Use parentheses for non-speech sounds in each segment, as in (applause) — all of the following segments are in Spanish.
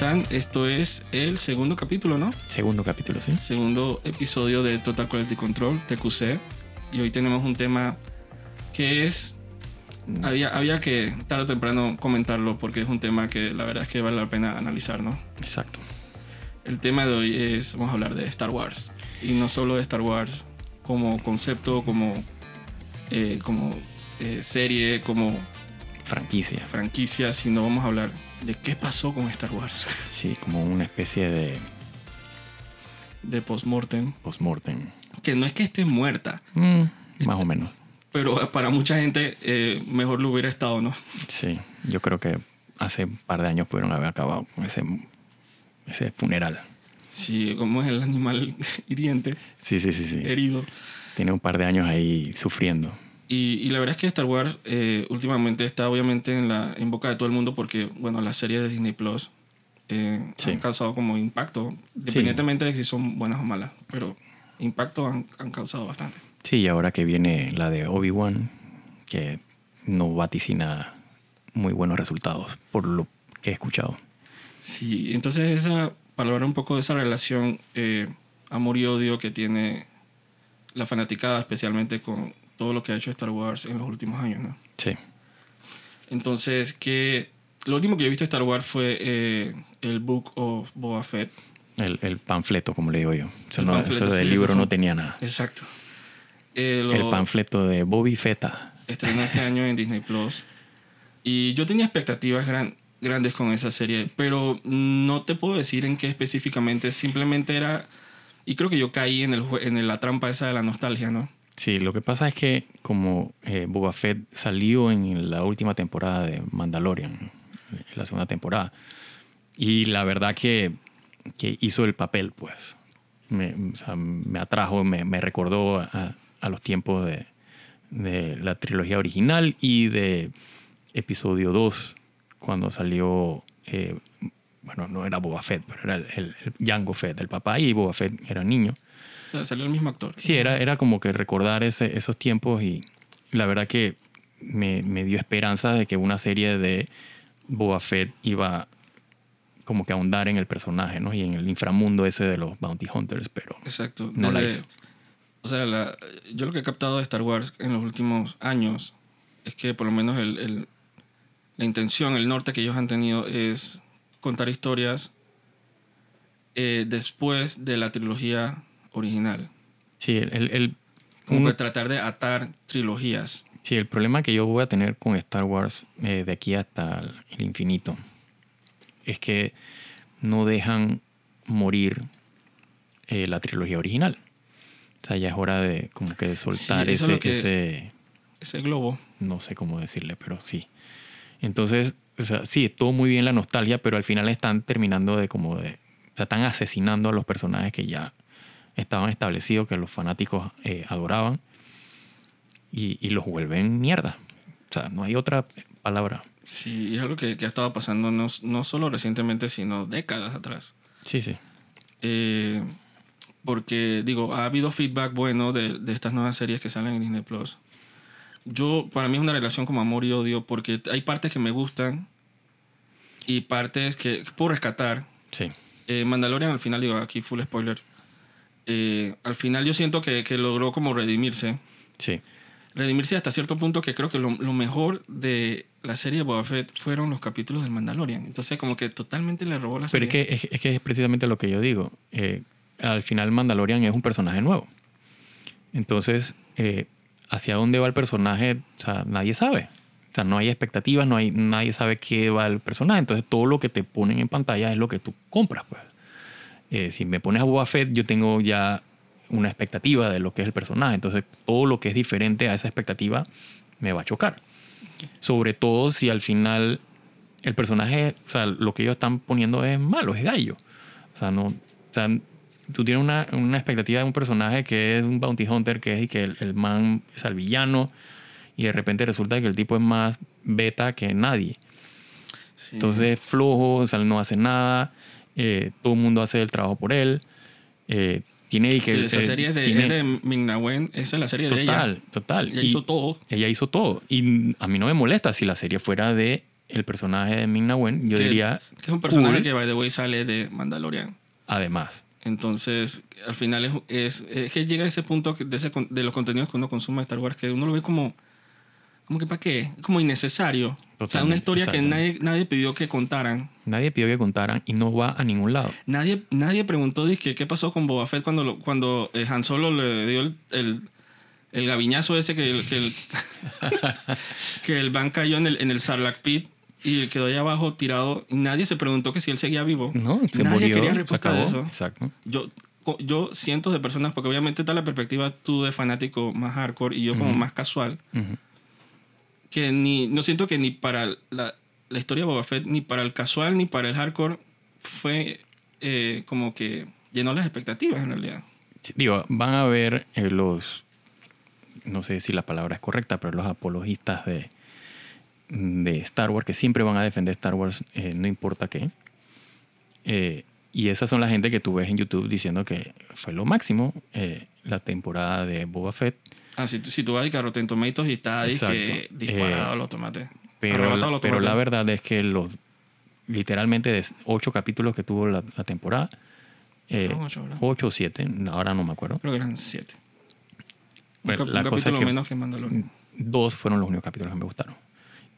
están? Esto es el segundo capítulo, ¿no? Segundo capítulo, sí. Segundo episodio de Total Quality Control, TQC. Y hoy tenemos un tema que es... Había, había que tarde o temprano comentarlo porque es un tema que la verdad es que vale la pena analizar, ¿no? Exacto. El tema de hoy es, vamos a hablar de Star Wars. Y no solo de Star Wars como concepto, como, eh, como eh, serie, como Franquicia. franquicia, sino vamos a hablar de qué pasó con Star Wars. Sí, como una especie de De postmortem. postmortem. Que no es que esté muerta, Mm, más o menos. pero para mucha gente eh, mejor lo hubiera estado, ¿no? Sí, yo creo que hace un par de años pudieron haber acabado con ese, ese funeral. Sí, como es el animal (laughs) hiriente, Sí, sí, sí, sí. herido. Tiene un par de años ahí sufriendo. Y, y la verdad es que Star Wars eh, últimamente está obviamente en, la, en boca de todo el mundo porque, bueno, las series de Disney Plus eh, Sí. han causado como impacto, independientemente de si son buenas o malas, pero impacto han, han causado bastante. Sí, y ahora que viene la de Obi-Wan, que no vaticina muy buenos resultados, por lo que he escuchado. Sí, entonces esa, para hablar un poco de esa relación eh, amor y odio que tiene la fanaticada, especialmente con todo lo que ha hecho Star Wars en los últimos años, ¿no? Sí, Entonces, que lo último que yo he visto de Star Wars fue eh, el Book of Boba Fett. el, el panfleto, como le digo yo. Eso, El no, eso sí, del eso libro fue- no tenía nada. Exacto. Eh, lo El panfleto de Bobby Feta. estrenó este año en Disney Plus. Y yo tenía expectativas gran- grandes con esa serie, pero no te puedo decir en qué específicamente. Simplemente era. Y creo que yo caí en, el, en la trampa esa de la nostalgia, ¿no? Sí, lo que pasa es que como eh, Boba Fett salió en la última temporada de Mandalorian, la segunda temporada, y la verdad que, que hizo el papel, pues. Me, atrajo, me, recordó a, los tiempos de, la trilogía original y de episodio 2, cuando salió, eh, bueno, no era Boba Fett, pero era el, el, el Fett, el papá, y Boba Fett era niño. Salió el mismo actor. Sí, era, era como que recordar ese- esos tiempos y la verdad que me, me dio esperanza de que una serie de Boba Fett iba como que ahondar en el personaje, ¿no? Y en el inframundo ese de los Bounty Hunters, pero Exacto. No la hizo. O sea, la- yo lo que he captado de Star Wars en los últimos años es que por lo menos el, el- la intención, el norte que ellos han tenido es contar historias eh, después de la trilogía original. sí, el, el- Como un- tratar de atar trilogías. sí, el problema que yo voy a tener con Star Wars eh, de aquí hasta el infinito es que no dejan morir eh, la trilogía original. O sea, ya es hora de como que de soltar ese, que- ese, Ese globo. no sé cómo decirle, pero sí. Entonces, o sea, sí, todo muy bien la nostalgia, pero al final están terminando de como de, o sea, están asesinando a los personajes que ya estaban establecidos, que los fanáticos eh, adoraban, y, y los vuelven mierda. O sea, no hay otra palabra. Sí, es algo que, que ha estado pasando no, no solo recientemente, sino décadas atrás. Sí, sí. Eh, porque, digo, ha habido feedback bueno de, de estas nuevas series que salen en Disney Plus. Yo, para mí es una relación como amor y odio, porque hay partes que me gustan y partes que, que puedo rescatar. Sí. Eh, Mandalorian, al final, digo, aquí full spoiler. Eh, al final yo siento que, que logró como redimirse. Sí. Redimirse hasta cierto punto que creo que lo, lo mejor de la serie de Boba Fett fueron los capítulos del Mandalorian. Entonces, como que totalmente le robó la Pero serie. es que es, es que es precisamente lo que yo digo. Eh, al final Mandalorian es un personaje nuevo. Entonces, eh, hacia dónde va el personaje, o sea, nadie sabe. O sea, no hay expectativas, no hay, nadie sabe qué va el personaje. Entonces, todo lo que te ponen en pantalla es lo que tú compras. Pues. Eh, si me pones a Boba Fett, yo tengo ya una expectativa de lo que es el personaje. Entonces, todo lo que es diferente a esa expectativa me va a chocar. Sobre todo si al final el personaje, o sea, lo que ellos están poniendo es malo, es gallo. O sea, no, o sea, tú tienes una, una expectativa de un personaje que es un bounty hunter, que es y que el, el man es el villano, y de repente resulta que el tipo es más beta que nadie. Sí. Entonces es flojo, o sea, no hace nada, eh, todo el mundo hace el trabajo por él. eh, tiene que Sí, esa eh, serie es de, tiene- es de Ming-Na Wen, esa es la serie de total, ella. total. Ella Y hizo todo. ella hizo todo. Y a mí no me molesta si la serie fuera de el personaje de Ming Na Wen, yo Que- diría, Que es un personaje cool. que, by the way, sale de Mandalorian. además. Entonces, al final es, es, es que llega a ese punto de, ese de los contenidos que uno consume de Star Wars que uno lo ve como, como que para qué, como innecesario. o sea, una Totalmente, historia que nadie, nadie pidió que contaran. Nadie pidió que contaran y no va a ningún lado. Nadie, nadie preguntó dizque, qué pasó con Boba Fett cuando, lo- cuando eh, Han Solo le dio el, el, el gaviñazo ese que el, que el, (laughs) que el van cayó en el, en el Sarlacc Pit y quedó ahí abajo tirado y nadie se preguntó que si él seguía vivo. No, se nadie murió, quería respuesta de eso. Exacto. yo, yo cientos de personas, porque obviamente está la perspectiva tú de fanático más hardcore y yo como Ujú. más casual, Ujú. Que ni, no siento que ni para la, la historia de Boba Fett, ni para el casual, ni para el hardcore, fue eh, como que llenó las expectativas en realidad. Digo, van a ver eh, los, no sé si la palabra es correcta, pero los apologistas de, de Star Wars, que siempre van a defender Star Wars, eh, no importa qué. Eh, y esas son la gente que tú ves en YouTube diciendo que fue lo máximo eh, la temporada de Boba Fett. Ah, si, tú- si tú vas a Rotten Tomatoes y está ahí que disparado Eh, los tomates. Pero, la, los pero tomates. la verdad es que los literalmente de ocho capítulos que tuvo la, la temporada, eh, ocho, ocho o siete, ahora no me acuerdo. Creo que eran siete. Bueno, un, la un cosa es capítulo que- menos que Mandalorian. dos fueron los únicos capítulos que me gustaron.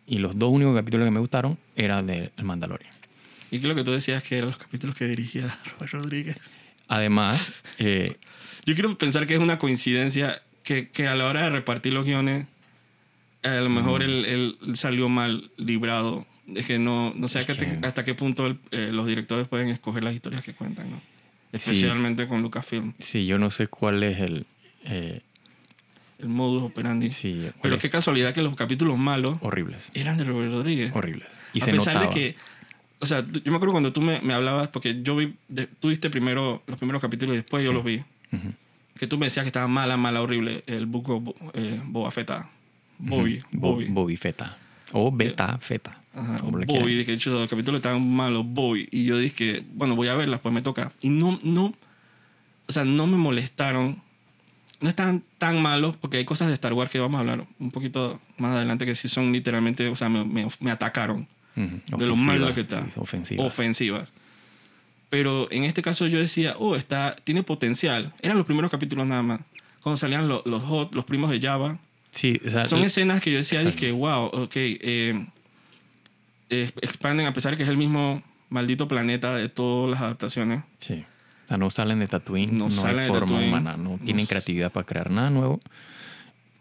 Y los dos únicos capítulos que me gustaron eran de El Mandalorian. Y lo que tú decías que eran los capítulos que dirigía (laughs) Robert Rodríguez. Además, eh, Yo quiero pensar que es una coincidencia que, que a la hora de repartir los guiones, a lo mejor él, él salió mal librado. Es que no, no sé hasta, que- hasta qué punto el- eh, los directores pueden escoger las historias que cuentan, ¿no? Especialmente con Lucasfilm. sí, yo no sé cuál es el... eh, El modus operandi. sí, Pero qué casualidad que los capítulos malos horribles. eran de Robert Rodríguez. Horribles. Y a se pesar notaba. de que, o sea, yo me acuerdo cuando tú me, me hablabas, porque yo vi, de- tú viste primero los primeros capítulos y después yo Sí. los vi, Ujú. Que tú me decías que estaba mala, mala, horrible el buco eh, Boba Fetta. Bobby, Ujú. Bo- Bobby. Bobby Feta. O Beta Feta. Ajá, Bobby, quieran. dije, "Chuta, los capítulos estaban malos, Bobby. Y yo dije, que, bueno, voy a verlas, pues me toca. Y no, no, o sea, no me molestaron. No estaban tan malos, porque hay cosas de Star Wars que vamos a hablar un poquito más adelante que sí son literalmente, o sea, me, me- me atacaron. De lo malo que está. sí, ofensiva. ofensivas. Pero en este caso yo decía, oh, está, tiene potencial. Eran los primeros capítulos nada más. Cuando salían lo- los hot, los primos de Java. sí, o sea, Son escenas que yo decía, dije, wow, ok. eh, eh, expanden, a pesar de que es el mismo maldito planeta de todas las adaptaciones. sí. O sea, no salen de Tatooine, No no, salen hay de forma Tatooine. humana, no No tienen s- creatividad para crear nada nuevo,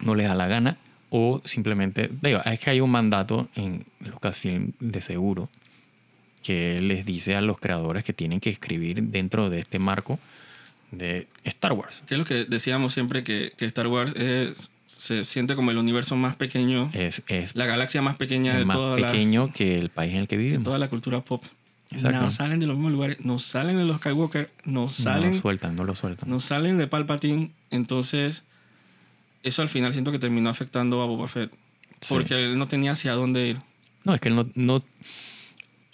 no les da la gana, o simplemente, digo, es que hay un mandato en Lucasfilm de seguro que les dice a los creadores que tienen que escribir dentro de este marco de Star Wars. Que es lo que decíamos siempre, que, que Star Wars es- se siente como el universo más pequeño, Es, es la galaxia más pequeña de más todas las- pequeño que el país en el que vivimos. toda la cultura pop. Exacto. No salen de los mismos lugares, no salen de los Skywalker, no No salen, lo sueltan, no lo sueltan. no salen de Palpatine. Entonces, eso al final siento que terminó afectando a Boba Fett. Sí. Porque él no tenía hacia dónde ir. No, es que él no... no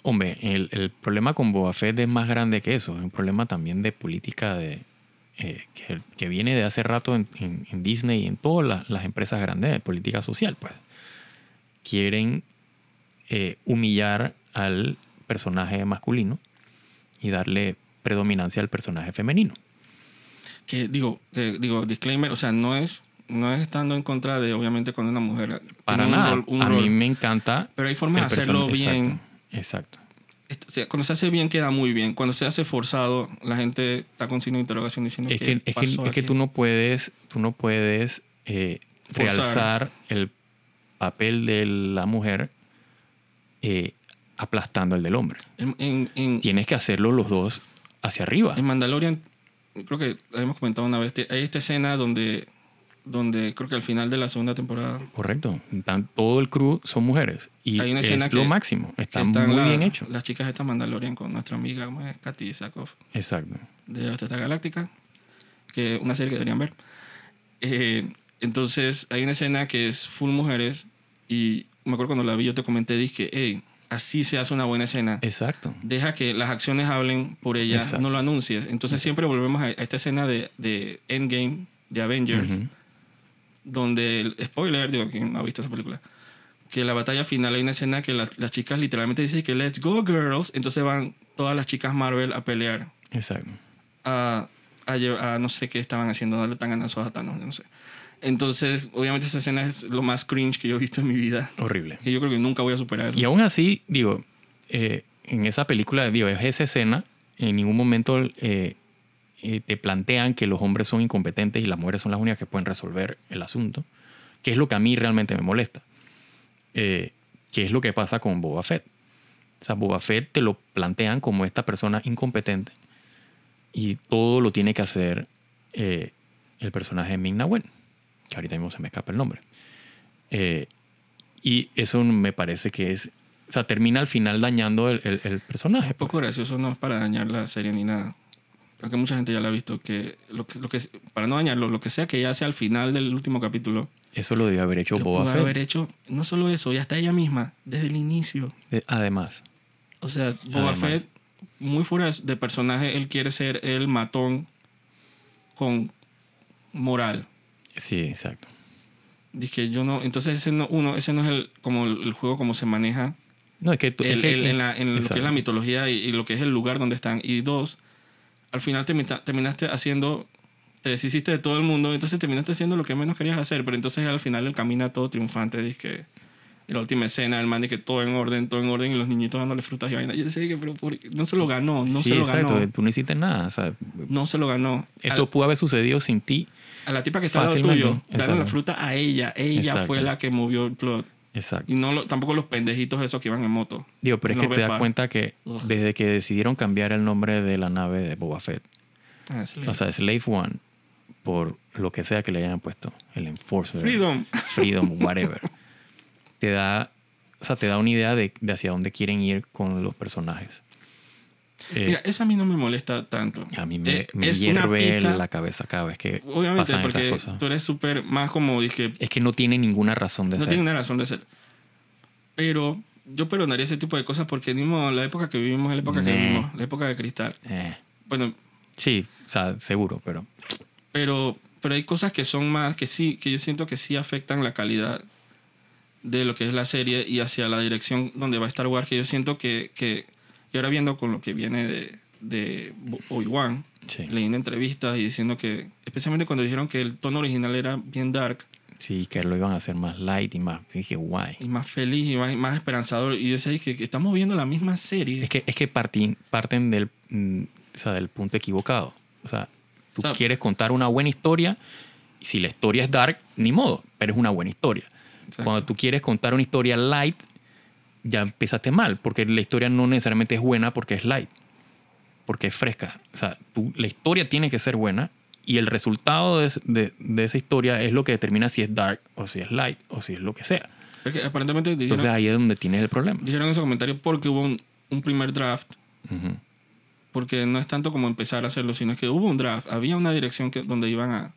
hombre, el, el problema con Boba Fett es más grande que eso. Es un problema también de política de, eh, que, que viene de hace rato en, en- en Disney y en todas las, las empresas grandes de política social. Pues. Quieren eh, humillar al personaje masculino y darle predominancia al personaje femenino. Que digo, que, digo, disclaimer, o sea, no es, no es estando en contra de, obviamente, cuando una mujer Para tiene un nada. rol- un a rol. mí me encanta... Pero hay formas de hacerlo bien. Exacto. Exacto. Est- o sea, cuando se hace bien queda muy bien. Cuando se hace forzado, la gente está con signo de interrogación diciendo Es ¿qué que, es, que, es que tú no puedes, tú no puedes eh, realzar el papel de la mujer eh, aplastando el del hombre. En, en, en- Tienes que hacerlo los dos hacia arriba. en Mandalorian, creo que habíamos comentado una vez, hay esta escena donde, donde creo que al final de la segunda temporada Correcto. Tan- todo el crew son mujeres. Y Hay una escena es que- lo máximo. Está están muy la- bien hecho. Las chicas estas Mandalorian con nuestra amiga, ¿cómo es? Katy Sackhoff. Exacto. de Esta Galáctica, que una serie que deberían ver. Eh, entonces, hay una escena que es full mujeres y me acuerdo cuando la vi, yo te comenté, dije, hey, así se hace una buena escena. Exacto. Deja que las acciones hablen por ella, Exacto. no lo anuncies. Entonces, siempre volvemos a, esta escena de, de Endgame, de Avengers, Ujú. Donde, el, spoiler, digo, quien no ha visto esa película, que la batalla final hay una escena que la- las chicas literalmente dicen que let's go girls, entonces van todas las chicas Marvel a pelear Exacto. a, a, a no sé qué estaban haciendo, darle tan ganazos a Thanos, no sé. Entonces, obviamente esa escena es lo más cringe que yo he visto en mi vida, Horrible. que yo creo que nunca voy a superar. Y aún así, digo, eh, en esa película, digo, es esa escena, en ningún momento eh, eh, te plantean que los hombres son incompetentes y las mujeres son las únicas que pueden resolver el asunto, que es lo que a mí realmente me molesta. Eh, que es lo que pasa con Boba Fett. O sea, Boba Fett te lo plantean como esta persona incompetente y todo lo tiene que hacer eh, el personaje de Ming-Na Wen, que ahorita mismo se me escapa el nombre. Eh, y eso me parece que es. O sea, termina al final dañando el, el- el personaje. Es poco gracioso, no es para dañar la serie ni nada. Aunque mucha gente ya la ha visto, que lo que, lo que para no dañarlo, lo que sea que ella hace al final del último capítulo, Eso lo debió haber hecho lo Boba pudo Fett. haber hecho, no solo eso, y hasta ella misma, desde el inicio. Además, O sea, Boba Además. Fett, muy fuera de- personaje, él quiere ser el matón con moral. sí, exacto. Dije, yo no, entonces ese no, uno, ese no es el, como el, el juego, como se maneja No, es que, tú- es el- que- el- en, la- en lo que es la mitología y, y lo que es el lugar donde están. Y dos, al final termina- terminaste haciendo, te deshiciste de todo el mundo, entonces terminaste haciendo lo que menos querías hacer, pero entonces al final él camina todo triunfante, dice que en la última escena, el man dice que todo en orden, todo en orden, y los niñitos dándole frutas y vaina. Yo sé que, pero por- no se lo ganó, no sí, se lo exacto. ganó. Tú no hiciste nada. No se lo ganó. esto pudo haber sucedido sin ti. a, la tipa que está al lado tuyo, darle la fruta a ella. Ella Exacto. fue la que movió el plot. Exacto. Y no lo- tampoco los pendejitos esos que iban en moto. Digo, pero es que te das cuenta que Ugh. desde que decidieron cambiar el nombre de la nave de Boba Fett, Ah, o sea, Slave One, por lo que sea que le hayan puesto, el Enforcer, Freedom. (laughs) Freedom, whatever, te da, o sea, te da una idea de, de hacia dónde quieren ir con los personajes. Eh, Mira, eso a mí no me molesta tanto. a mí me, Eh, me hierve pista- la cabeza cada vez que Obviamente, pasan porque esas cosas. tú eres súper más como dije, Es que no tiene ninguna razón de no ser. tiene una razón de ser. Pero yo perdonaría ese tipo de cosas porque mismo la época que vivimos es la época que vivimos, la época de cristal. Eh, Bueno, sí, o sea, seguro, pero pero, pero hay cosas que son más, que sí, que yo siento que sí afectan la calidad de lo que es la serie y hacia la dirección donde va a Star Wars, que yo siento que, que y ahora viendo con lo que viene de, de Obi-Wan, sí. leyendo entrevistas y diciendo que, especialmente cuando dijeron que el tono original era bien dark Sí, que lo iban a hacer más light y más. Dije, guay. y más feliz y más, más esperanzador, y decía que, que estamos viendo la misma serie. Es que, es que parti- parten del, mm, o sea, del punto equivocado. O sea, tú O sea, quieres contar una buena historia y si la historia es dark, ni modo, pero es una buena historia. Exacto. Cuando tú quieres contar una historia light, ya empezaste mal, porque la historia no necesariamente es buena porque es light, porque es fresca. O sea, tú, la historia tiene que ser buena y el resultado de, es- de- de esa historia es lo que determina si es dark o si es light o si es lo que sea. Porque aparentemente dijeron, Entonces ahí es donde tienes el problema. dijeron ese comentario porque hubo un, un primer draft, Ujú. porque no es tanto como empezar a hacerlo, sino que hubo un draft, había una dirección que, donde iban a,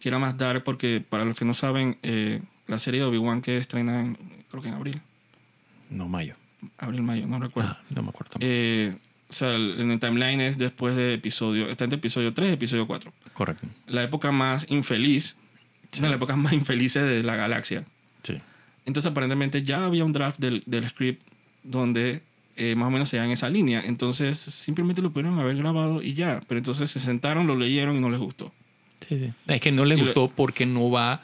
que era más dark, porque para los que no saben, eh, la serie de Obi-Wan que estrena en, creo que en abril, No mayo. abril, mayo, no recuerdo. Ah, no me acuerdo. Eh, o sea, en el timeline es después de episodio, está entre episodio 3 y episodio 4. Correcto. La época más infeliz, Sí. una de las épocas más infelices de la galaxia. Sí. Entonces aparentemente ya había un draft del, del script donde eh, más o menos se da en esa línea. Entonces simplemente lo pudieron haber grabado y ya. Pero entonces se sentaron, lo leyeron y no les gustó. Sí, sí. Es que no les Y lo- gustó porque no va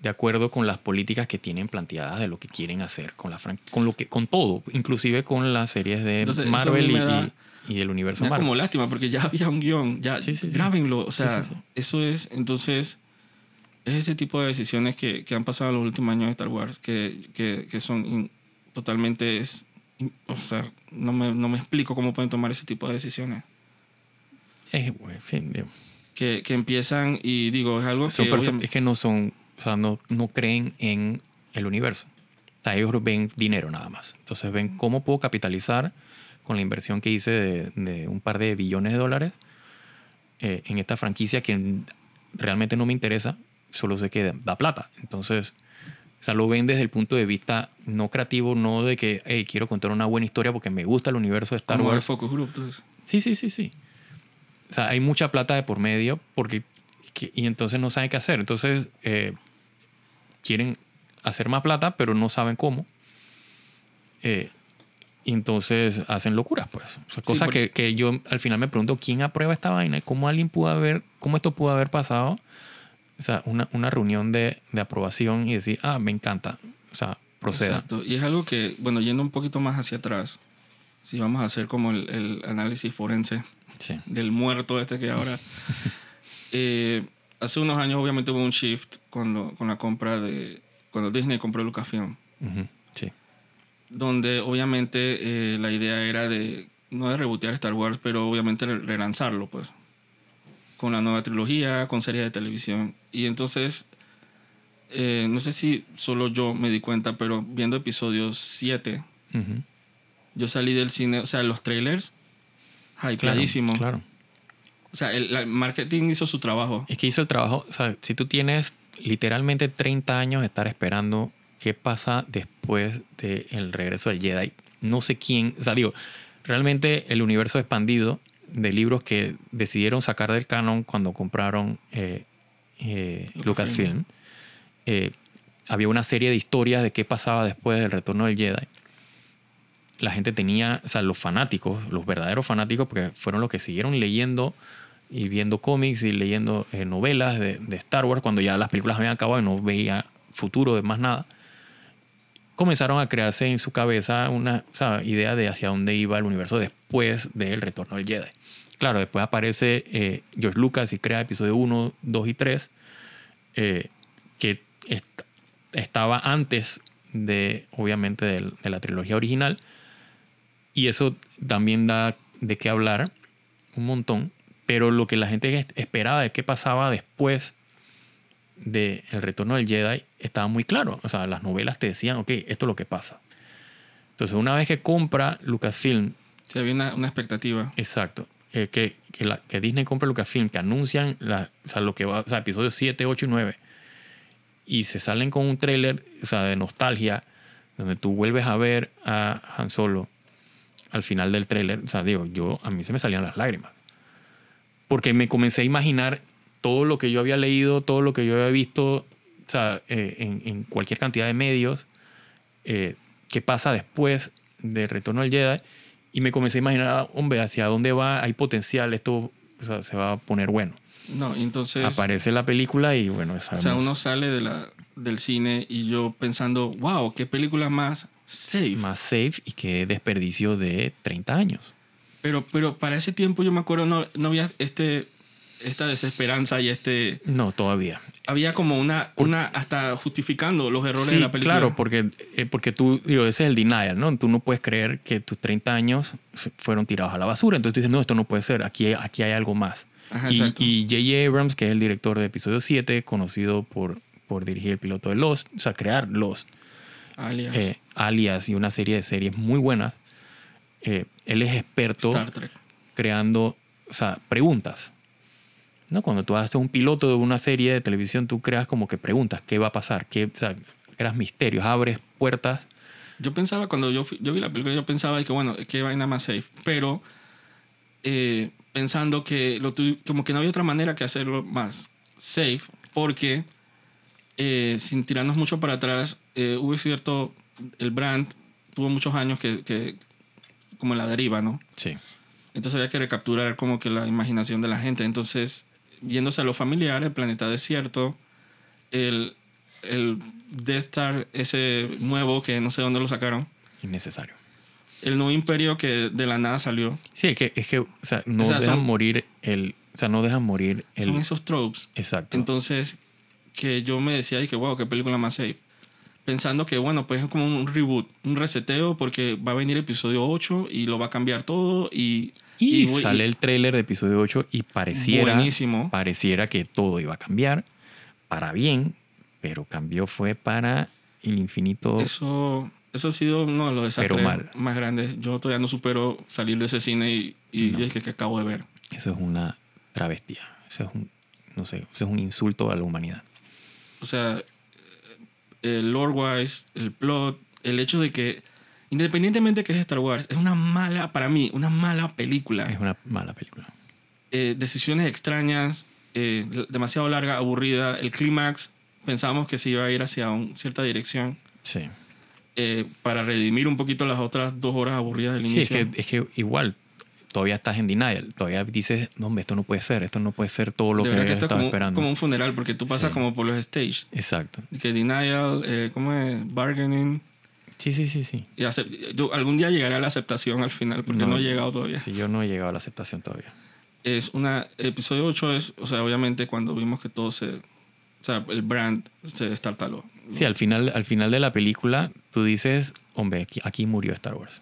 de acuerdo con las políticas que tienen planteadas de lo que quieren hacer con la fran- con lo que con todo, inclusive con las series de Entonces, Marvel y, da- y- y el universo Me da Marvel. como lástima porque ya había un guion. Ya Sí, sí, grábenlo. O sea, Sí, eso es... Entonces es ese tipo de decisiones que, que han pasado en los últimos años de Star Wars que, que, que son in- totalmente... Es, in- o sea, no me, no me explico cómo pueden tomar ese tipo de decisiones. Es, digo, Que, que empiezan y digo, es algo son que... es que no son, o sea, no, no creen en el universo. O sea, ellos ven dinero nada más. Entonces ven cómo puedo capitalizar con la inversión que hice de, de un par de billones de dólares eh, en esta franquicia que realmente no me interesa, solo sé que da plata. Entonces, o sea, lo ven desde el punto de vista no creativo, no de que, hey, quiero contar una buena historia porque me gusta el universo de Star como Wars. focus group. entonces. Sí, sí, sí, sí. O sea, hay mucha plata de por medio porque que- y entonces no saben qué hacer. Entonces eh, quieren hacer más plata, pero no saben cómo. Eh, y entonces hacen locuras, pues. O sea, cosas porque- que, que yo al final me pregunto, ¿quién aprueba esta vaina? ¿Cómo alguien pudo haber, cómo esto pudo haber pasado? O sea, una, una reunión de, de aprobación y decir, ah, me encanta. O sea, proceda. Exacto. Y es algo que, bueno, yendo un poquito más hacia atrás, si vamos a hacer como el, el análisis forense Sí. del muerto este que ahora... (laughs) eh, hace unos años obviamente hubo un shift cuando, con la compra de... Cuando Disney compró Lucasfilm. Ujú, Sí. donde obviamente eh, la idea era de no de rebotear Star Wars, pero obviamente re- relanzarlo, pues, con la nueva trilogía, con series de televisión. Y entonces, eh, no sé si solo yo me di cuenta, pero viendo episodio 7, Ujú. yo salí del cine, o sea, los trailers, Claro, hypeadísimo. claro. O sea, el, marketing hizo su trabajo. Es que hizo el trabajo, o sea, si tú tienes literalmente 30 años de estar esperando qué pasa después del regreso del Jedi, no sé quién, o sea, digo, realmente el universo expandido de libros que decidieron sacar del canon cuando compraron eh, eh, Lucasfilm. Lucasfilm, eh, había una serie de historias de qué pasaba después del retorno del Jedi. La gente tenía, o sea, los fanáticos, los verdaderos fanáticos, porque fueron los que siguieron leyendo y viendo cómics y leyendo eh, novelas de, Star Wars cuando ya las películas habían acabado y no veía futuro de más nada. Comenzaron a crearse en su cabeza una o sea, idea de hacia dónde iba el universo después del retorno del Jedi. Claro, después aparece eh, George Lucas y crea episodio 1, 2 y 3, eh, que est- estaba antes de, obviamente, de la trilogía original. Y eso también da de qué hablar un montón. Pero lo que la gente es- esperaba de qué pasaba después del retorno del Jedi estaba muy claro. O sea, las novelas te decían, ok, esto es lo que pasa. Entonces, una vez que compra Lucasfilm, Sí, había una, una expectativa. exacto, eh, que, que, la- que Disney compra Lucasfilm, que anuncian la, o sea, lo que va, o sea, episodios 7, 8 y 9, y se salen con un tráiler o sea, de nostalgia, donde tú vuelves a ver a Han Solo al final del tráiler, o sea, digo, yo, a mí se me salían las lágrimas. Porque me comencé a imaginar todo lo que yo había leído, todo lo que yo había visto, o sea, eh, en, en cualquier cantidad de medios, eh, qué pasa después del retorno al Jedi, y me comencé a imaginar, hombre, hacia dónde va, hay potencial, esto o sea, se va a poner bueno. No, entonces... Aparece la película y bueno, es O sea, uno sale de la, del cine y yo pensando, wow, qué película más safe. más safe y qué desperdicio de 30 años. Pero, pero para ese tiempo yo me acuerdo, no, no había este, esta desesperanza y este... No, todavía. Había como una, una hasta justificando los errores de Sí, la película. claro, porque, eh, porque tú, digo, ese es el denial, ¿no? Tú no puedes creer que tus 30 años fueron tirados a la basura. Entonces tú dices, no, esto no puede ser, aquí, aquí hay algo más. Ajá, y J.J. Abrams, que es el director de episodio 7, conocido por, por dirigir el piloto de Lost, o sea, crear Lost, Alias, eh, Alias y una serie de series muy buenas, eh, él es experto Star Trek. creando o sea, preguntas. ¿No? Cuando tú haces un piloto de una serie de televisión, tú creas como que preguntas, ¿qué va a pasar? ¿Qué, o sea, creas misterios, abres puertas. Yo pensaba, cuando yo, fui- yo vi la película, yo pensaba que, bueno, qué vaina más safe. Pero eh, pensando que lo tu- como que no había otra manera que hacerlo más safe, porque eh, sin tirarnos mucho para atrás, eh, hubo cierto, el brand tuvo muchos años que, que como en la deriva, ¿no? Sí. Entonces había que recapturar como que la imaginación de la gente. Entonces, viéndose a lo familiar, el planeta desierto, el, el Death Star ese nuevo que no sé dónde lo sacaron, Innecesario. el nuevo imperio que de la nada salió. Sí, es que, es que o sea, no O sea, dejan son- morir el. O sea, no dejan morir el. Son esos tropes. Exacto. Entonces, que yo me decía, y que wow, qué película más safe. Pensando que, bueno, pues es como un reboot, un reseteo, porque va a venir episodio 8 y lo va a cambiar todo y... y, voy- sale el tráiler de episodio 8 y pareciera. Buenísimo. Pareciera que todo iba a cambiar para bien, pero cambió fue para el infinito. Eso, eso ha sido uno de los desastres más grandes. Yo todavía no supero salir de ese cine y, y No. es que, que acabo de ver. Eso es una travestía. Eso es un, no sé, eso es un insulto a la humanidad. O sea, el wise, el plot, el hecho de que, independientemente de que es Star Wars, es una mala, para mí, una mala película. Es una mala película. Eh, decisiones extrañas, eh, demasiado larga, aburrida. El clímax pensábamos que se iba a ir hacia una cierta dirección Sí. eh, para redimir un poquito las otras dos horas aburridas del Sí, es inicio. que, es que igual todavía estás en denial. Todavía dices, no, hombre, esto no puede ser. Esto no puede ser todo lo de que que habías esto es estado como, esperando. como un funeral porque tú pasas Sí. como por los stage. Exacto. Que denial, eh, ¿cómo es? Bargaining. Sí, sí, sí, sí. Y yo- algún día llegará la aceptación al final porque no, No. he llegado todavía. Sí, yo no he llegado a la aceptación todavía. Es una. Episodio 8 es, o sea, obviamente cuando vimos que todo se. O sea, el brand se destartaló. Sí, al final, al final de la película tú dices, hombre, aquí, aquí murió Star Wars.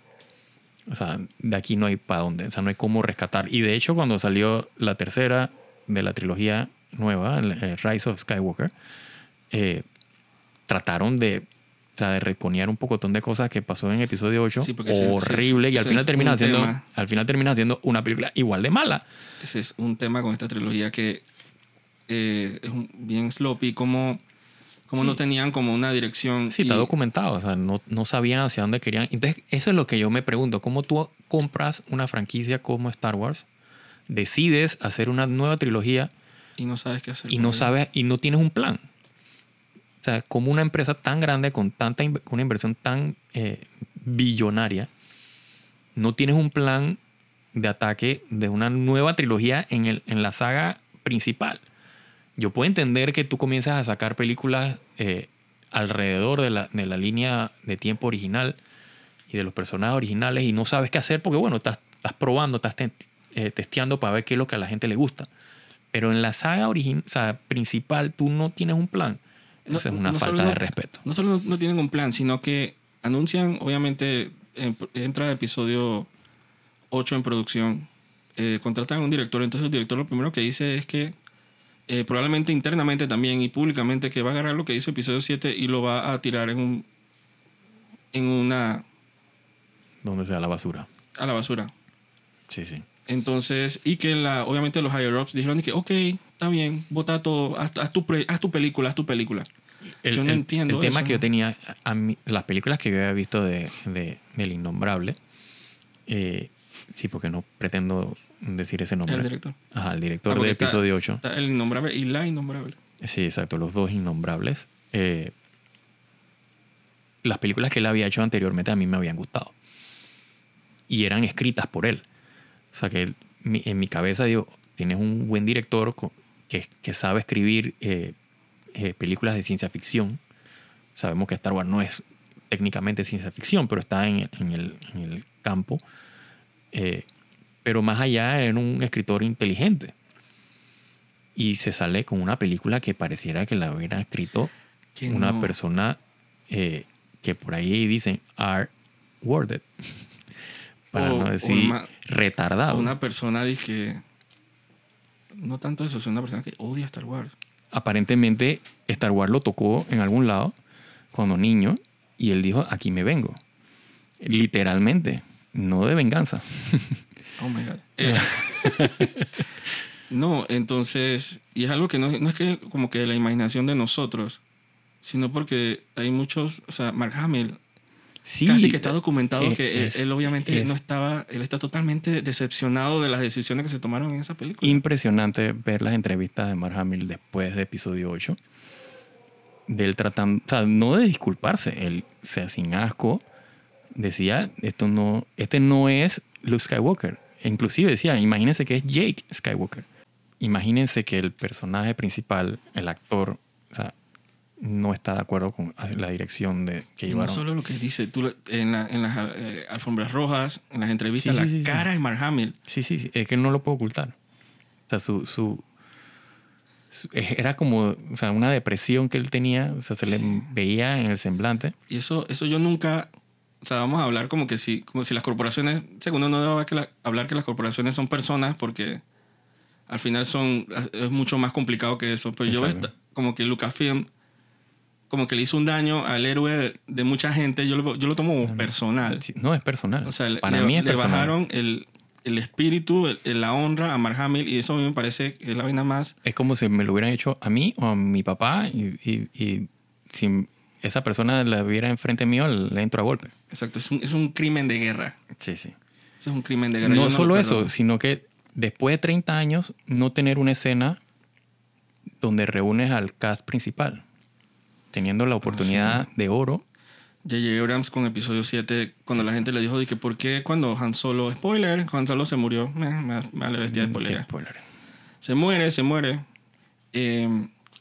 O sea, de aquí no hay para dónde, o sea, no hay cómo rescatar. Y de hecho, cuando salió la tercera de la trilogía nueva, el Rise of Skywalker, eh, trataron de, o sea, de reconear un pocotón de cosas que pasó en episodio 8. Sí, ese es- horrible. y al final termina haciendo, tema. al final termina haciendo una película igual de mala. Ese es un tema con esta trilogía que eh, es un- bien sloppy, como, como Sí. no tenían como una dirección. Sí, está documentado, o sea, no, no sabían hacia dónde querían. Entonces, eso es lo que yo me pregunto, ¿cómo tú compras una franquicia como Star Wars, decides hacer una nueva trilogía Y no sabes qué hacer. y no sabes y no tienes un plan? O sea, como una empresa tan grande con tanta in- una inversión tan eh, billonaria, no tienes un plan de ataque de una nueva trilogía en, el, en la saga principal. Yo puedo entender que tú comienzas a sacar películas eh, alrededor de la, de la línea de tiempo original y de los personajes originales y no sabes qué hacer porque, bueno, estás, estás probando, estás te- eh, testeando para ver qué es lo que a la gente le gusta. Pero en la saga origin o sea, principal tú no tienes un plan. No- Eso es una no falta no- de respeto. No solo no, no tienen un plan, sino que anuncian, obviamente, en- entra episodio 8 en producción, eh, contratan a un director, entonces el director lo primero que dice es que eh, probablemente internamente también y públicamente que va a agarrar lo que hizo episodio 7 y lo va a tirar en un en una Donde sea la basura. a la basura. Sí, sí. Entonces, y que la, obviamente los higher ups dijeron que, ok, está bien, vota todo, haz, haz tu, haz tu película, haz tu película. Yo no entiendo El tema eso. que yo tenía, a mí- las películas que yo había visto de, de- del Innombrable, eh, sí, porque no pretendo decir ese nombre. El director. Ajá, el director Ah, de porque está- episodio 8. Está el innombrable y la innombrable. Sí, exacto, los dos innombrables. Eh, las películas que él había hecho anteriormente a mí me habían gustado. Y eran escritas por él. O sea que él- en mi cabeza digo, tienes un buen director que, que sabe escribir eh, eh, películas de ciencia ficción. Sabemos que Star Wars no es técnicamente ciencia ficción, pero está en, en el, en el campo. Eh, pero más allá era un escritor inteligente y se sale con una película que pareciera que la hubiera escrito Que una no. persona eh, que por ahí dicen are worded. (laughs) Para O- no decir ma- retardado. Una persona dice No tanto eso, es una persona que odia Star Wars. Aparentemente Star Wars lo tocó en algún lado cuando niño y él dijo, aquí me vengo. Literalmente, no de venganza. (laughs) Oh my God. Eh, (laughs) no, entonces, y es algo que no, no es que como que la imaginación de nosotros, sino porque hay muchos, o sea, Mark Hamill, Sí, casi que está documentado es- que él- obviamente es- no estaba, él está totalmente decepcionado de las decisiones que se tomaron en esa película. impresionante ver las entrevistas de Mark Hamill después de episodio 8. De él tratando, o sea, no de disculparse, él, o sea, sin asco, decía, esto no, este no es Luke Skywalker. E inclusive decía, imagínense que es Jake Skywalker. Imagínense que el personaje principal, el actor, o sea, no está de acuerdo con la dirección de, que Y no llevaron. solo lo que dice, tú, en, la- en las eh, alfombras rojas, en las entrevistas, Sí, la sí, sí, sí. cara de Mark Hamill. Sí, sí, es que no lo puedo ocultar. O sea, su, su, su- era como, o sea, una depresión que él tenía, o sea, se le veía en el semblante. Y eso, eso yo nunca, o sea, vamos a hablar como que si, como si las corporaciones, segundo no debo que la- hablar que las corporaciones son personas porque al final son, es mucho más complicado que eso. Pero yo Exacto. esta- como que Lucasfilm, como que le hizo un daño al héroe de, mucha gente, yo lo, yo lo tomo como personal. No es personal. O sea, Para le- mí es le personal. bajaron el, el espíritu, el- la honra a Mark Hamill y eso a mí me parece que es la vaina más Es como si me lo hubieran hecho a mí o a mi papá y, y- y si esa persona la viera enfrente mío, le entro a golpe. Exacto, es un, es un crimen de guerra. Sí, sí. Eso es un crimen de guerra. No lo solo eso, sino que después de 30 años, no tener una escena donde reúnes al cast principal. teniendo la oportunidad de oro. J.J. Abrams con episodio 7, cuando la gente le dijo que por qué cuando Han Solo, spoiler, Han Solo se murió, me, me, me vale bestia de Mm, spoiler. spoiler. Se muere, se muere. Eh,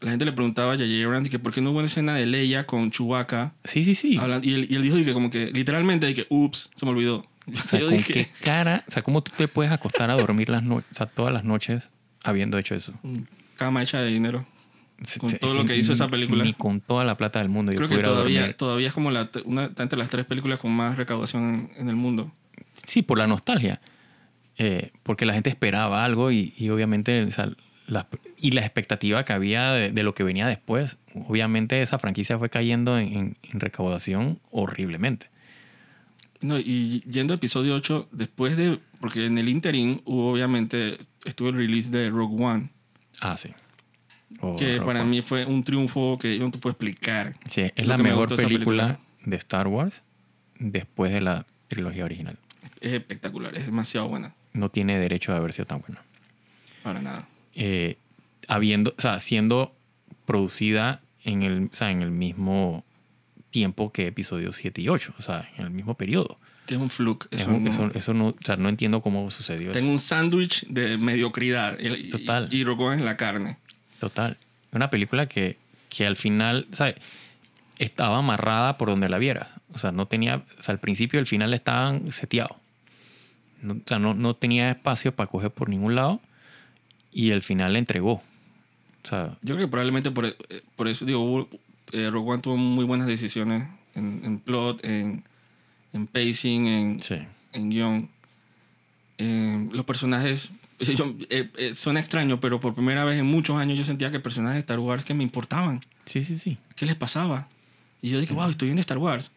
la gente le preguntaba a J.J. Abrams que por qué no hubo una escena de Leia con Chewbacca. Sí, sí, sí. hablando- y, él, y él dijo que como que literalmente que, ups, se me olvidó. (laughs) O sea, Yo ¿con dije, qué cara? O sea, ¿cómo tú te puedes acostar a dormir las noches, o sea, todas las noches habiendo hecho eso? cama hecha de dinero. Con todo lo que hizo esa película. Ni con toda la plata del mundo yo Creo que todavía, dormir. todavía es como la, una entre las tres películas con más recaudación en, en el mundo. Sí, por la nostalgia. Eh, porque la gente esperaba algo y, y obviamente, o sea, la- y la expectativa que había de, de lo que venía después, obviamente esa franquicia fue cayendo en, en- en recaudación horriblemente. No, y yendo a episodio 8, después de. Porque en el interim hubo, obviamente, estuvo el release de Rogue One, Ah, sí. Oh, que Rogue para One. mí fue un triunfo que yo no te puedo explicar. Sí, es la me mejor película, película. de Star Wars después de la trilogía original. Es espectacular, es demasiado buena. No tiene derecho de haber sido tan buena. Para nada. Eh, habiendo, o sea, siendo producida en el, o sea, en el mismo tiempo que episodios 7 y 8, o sea, en el mismo periodo. Es un fluke. Eso, Eso, no- eso, eso no, o sea, no entiendo cómo sucedió Tengo eso. un sándwich de mediocridad. Y, y- Total. Y, One es la carne. Total. Una película que, que al final, sea, estaba amarrada por donde la vieras. O sea, no tenía, o sea, al principio y al final estaban seteados. No, o sea, no, no tenía espacio para coger por ningún lado y al final la entregó. O sea, Yo creo que probablemente por, eh, por eso, digo, eh, Rogue One tuvo muy buenas decisiones en, en plot, en, en pacing, en, sí. en guion. Eh, los personajes, (laughs) yo, eh, eh, suena extraño, pero por primera vez en muchos años yo sentía que personajes de Star Wars que me importaban. Sí, sí, sí. ¿Qué les pasaba? Y yo dije, wow, estoy viendo Star Wars.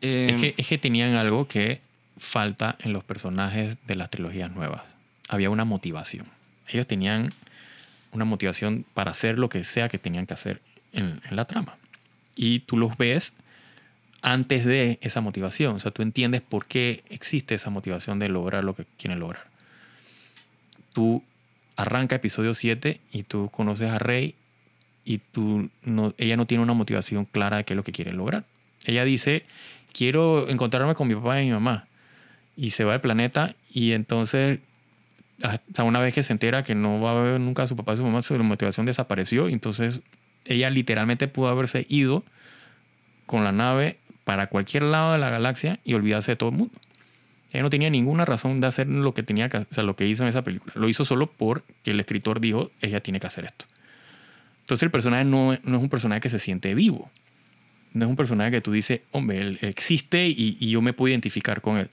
Eh, Es que, es que tenían algo que falta en los personajes de las trilogías nuevas. Había una motivación. Ellos tenían una motivación para hacer lo que sea que tenían que hacer en, en la trama. Y tú los ves antes de esa motivación. O sea, tú entiendes por qué existe esa motivación de lograr lo que quieren lograr. Tú arranca episodio 7 y tú conoces a Rey y tú no, ella no tiene una motivación clara de qué es lo que quiere lograr. Ella dice, quiero encontrarme con mi papá y mi mamá. Y se va del planeta y entonces, hasta una vez que se entera que no va a ver nunca a su papá y su mamá, su motivación desapareció. Entonces ella literalmente pudo haberse ido con la nave para cualquier lado de la galaxia y olvidarse de todo el mundo. Ella no tenía ninguna razón de hacer lo que tenía que, o sea, lo que hizo en esa película. Lo hizo solo porque el escritor dijo, ella tiene que hacer esto. Entonces el personaje no, no es un personaje que se siente vivo. No es un personaje que tú dices, hombre, él existe y, y yo me puedo identificar con él.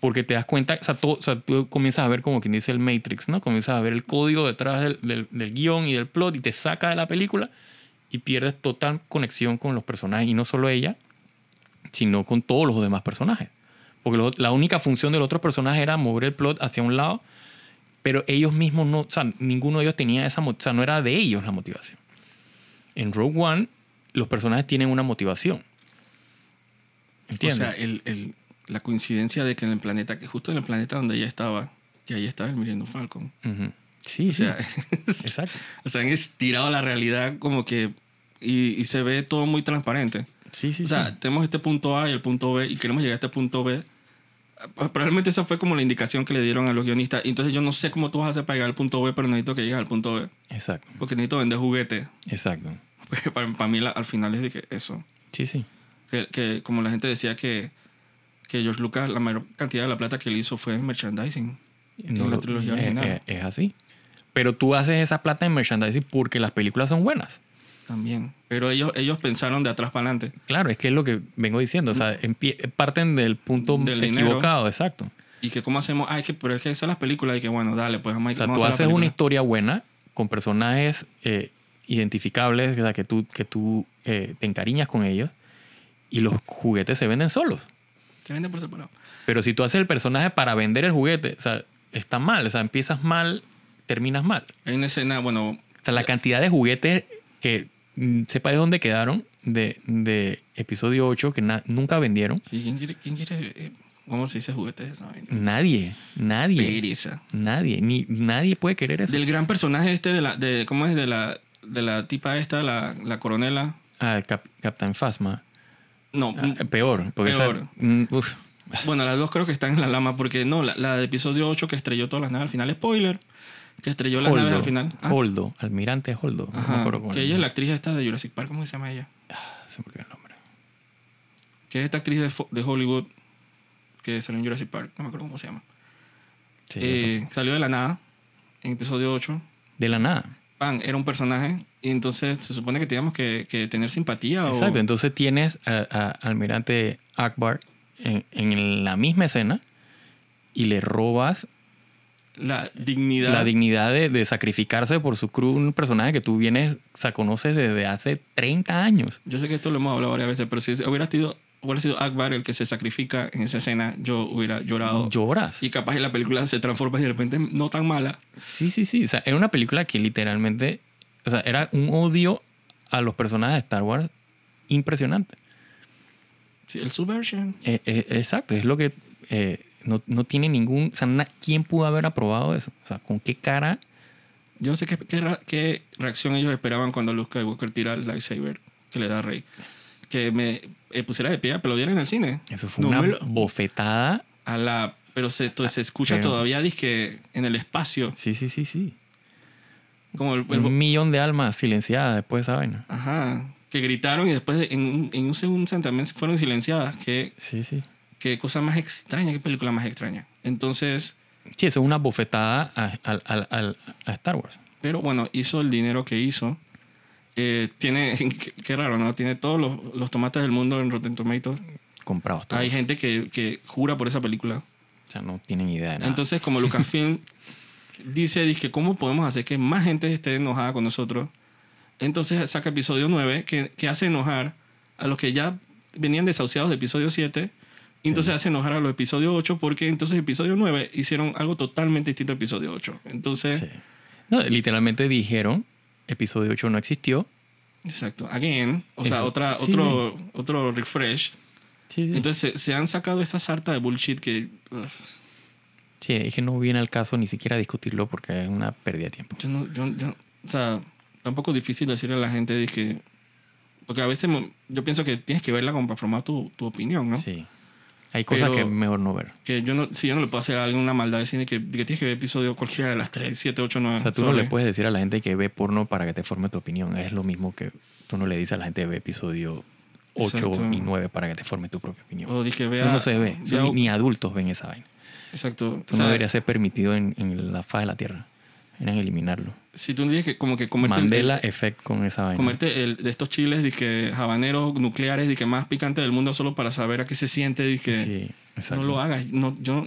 Porque te das cuenta, o sea, todo- o sea, tú comienzas a ver como quien dice el Matrix, ¿no? Comienzas a ver el código detrás del, del, del guion y del plot y te saca de la película y pierdes total conexión con los personajes. Y no solo ella, sino con todos los demás personajes. Porque lo- la única función del otro personaje era mover el plot hacia un lado, pero ellos mismos no, o sea, ninguno de ellos tenía esa, o sea, no era de ellos la motivación. En Rogue One, los personajes tienen una motivación. o ¿Entiendes? sea, el, el- la coincidencia de que en el planeta, que justo en el planeta donde ella estaba, que ahí estaba el Millennium Falcon. Ujú. Sí, O sí. sea, (laughs) Exacto. (laughs) o sea, han estirado la realidad como que... Y, y se ve todo muy transparente. Sí, sí, o sea, sí. tenemos este punto A y el punto B y queremos llegar a este punto B. Probablemente esa fue como la indicación que le dieron a los guionistas. Entonces yo no sé cómo tú vas a hacer para llegar al punto B, pero necesito que llegues al punto B. Exacto. Porque necesito vender juguetes. Exacto. Porque (laughs) para, para mí la- al final es de que eso. Sí, sí. Que, que como la gente decía que, que George Lucas, la mayor cantidad de la plata que él hizo fue en merchandising. No en la lo- trilogía es, original. es- es así. Pero tú haces esa plata en merchandising porque las películas son buenas. También. Pero ellos, ellos pensaron de atrás para adelante. Claro, es que es lo que vengo diciendo. O sea, empie- parten del punto Del dinero. equivocado, exacto. Y que cómo hacemos, ah, es que, pero es que esas son las películas y que bueno, dale, pues vamos, a- O sea, tú haces una historia buena con personajes eh, identificables, o sea, que tú, que tú eh, te encariñas con ellos y los juguetes se venden solos. Se vende por separado. Pero si tú haces el personaje para vender el juguete, o sea, está mal. O sea, empiezas mal, terminas mal. Hay una escena, bueno, O sea, la cantidad de juguetes que mm, sepa de dónde quedaron de, de episodio 8 que nunca vendieron. sí, ¿quién quiere, quién quiere eh, cómo se dice juguetes de esa vaina? Nadie, nadie, Pereza. nadie, ni nadie puede querer eso. Del gran personaje este de la, de, ¿cómo es? De la, de la tipa esta, la, la coronela, Ah, Cap- Captain Phasma. No, Ah, peor. Porque Peor. mm, uf. bueno, las dos creo que están en la lama porque no, la, la de episodio 8 que estrelló todas las naves al final, spoiler, que estrelló las naves Holdo. al final. Ah, Holdo. Almirante Holdo. No me ajá, acuerdo cómo que ella es la actriz esta de Jurassic Park, ¿cómo se llama ella? Se me olvidó el nombre. Que es esta actriz de Hollywood que salió en Jurassic Park, no me acuerdo cómo se llama. Sí, Eh, salió de la nada en episodio 8. de la nada. Pan, era un personaje y entonces se supone que teníamos que, que tener simpatía o... Exacto. Entonces tienes a, a Almirante Akbar en, en la misma escena y le robas La dignidad. la dignidad de, de sacrificarse por su crew, un personaje que tú vienes, o sea, conoces desde hace 30 años. Yo sé que esto lo hemos hablado varias veces, pero si hubiera sido, hubiera sido Akbar el que se sacrifica en esa escena, yo hubiera llorado. Lloras. Y capaz la película se transforma y de repente no tan mala. Sí, sí, sí. O sea, era una película que literalmente, o sea, era un odio a los personajes de Star Wars impresionante. Sí, el subversion. Eh, eh, exacto, es lo que eh, no, no tiene ningún... O sea, na- ¿quién pudo haber aprobado eso? O sea, ¿con qué cara? Yo no sé qué, qué, qué reacción ellos esperaban cuando Luke Skywalker tira el lightsaber que le da a Rey. Que me eh, pusiera de pie, aplaudiera en el cine. Eso fue No una lo- bofetada. A la, pero se, to- se escucha Pero- todavía dizque en el espacio. Sí, sí, sí, sí. Como el, el- Un millón de almas silenciadas después de esa vaina. ajá, que gritaron y después de- en, un- en un segundo también fueron silenciadas. Qué, Sí, sí. qué cosa más extraña, qué película más extraña. Entonces, Sí, eso es una bofetada a, al- al- a Star Wars. pero bueno, hizo el dinero que hizo. Eh, tiene, (laughs) qué, qué raro, ¿no? Tiene todos los, los tomates del mundo en Rotten Tomatoes. Comprados todos. Hay gente que, que jura por esa película. O sea, no tienen idea de nada. Entonces, como Lucasfilm (laughs) dice, dice, ¿cómo podemos hacer que más gente esté enojada con nosotros? Entonces saca episodio 9, que, que hace enojar a los que ya venían desahuciados de episodio 7. Y entonces hace enojar a los episodios 8 porque entonces episodio 9 hicieron algo totalmente distinto a episodio 8. Entonces, Sí. No, literalmente dijeron, episodio 8 no existió. exacto, again, o sea, otra, sí. otro, otro refresh. Sí, sí. Entonces se, se han sacado esta sarta de bullshit que ugh, Sí, es que no viene al caso ni siquiera discutirlo porque es una pérdida de tiempo. yo no, yo, yo- o sea, tampoco es difícil decirle a la gente que, porque a veces yo pienso que tienes que verla como para formar tu, tu opinión, ¿no? Sí. Hay cosas que es mejor no ver. Que yo no, si yo no le puedo hacer a alguien una maldad de cine que, tienes que ver episodio cualquiera de las 3, 7, 8, 9. O sea, tú no le puedes decir a la gente que ve porno para que te forme tu opinión. Es lo mismo que tú no le dices a la gente que ve episodio 8 Exacto. y 9 para que te forme tu propia opinión. O dije, vea, Eso no se ve. Vea- ni, ni adultos ven esa vaina. Exacto. Eso O sea, no debería ser permitido en, en la faz de la Tierra. Deberían eliminarlo. Si tú dices que como que comerte el- Mandela effect con esa vaina. comerte el, de estos chiles de que habaneros nucleares de que más picante del mundo solo para saber a qué se siente Sí, exacto. no lo hagas no yo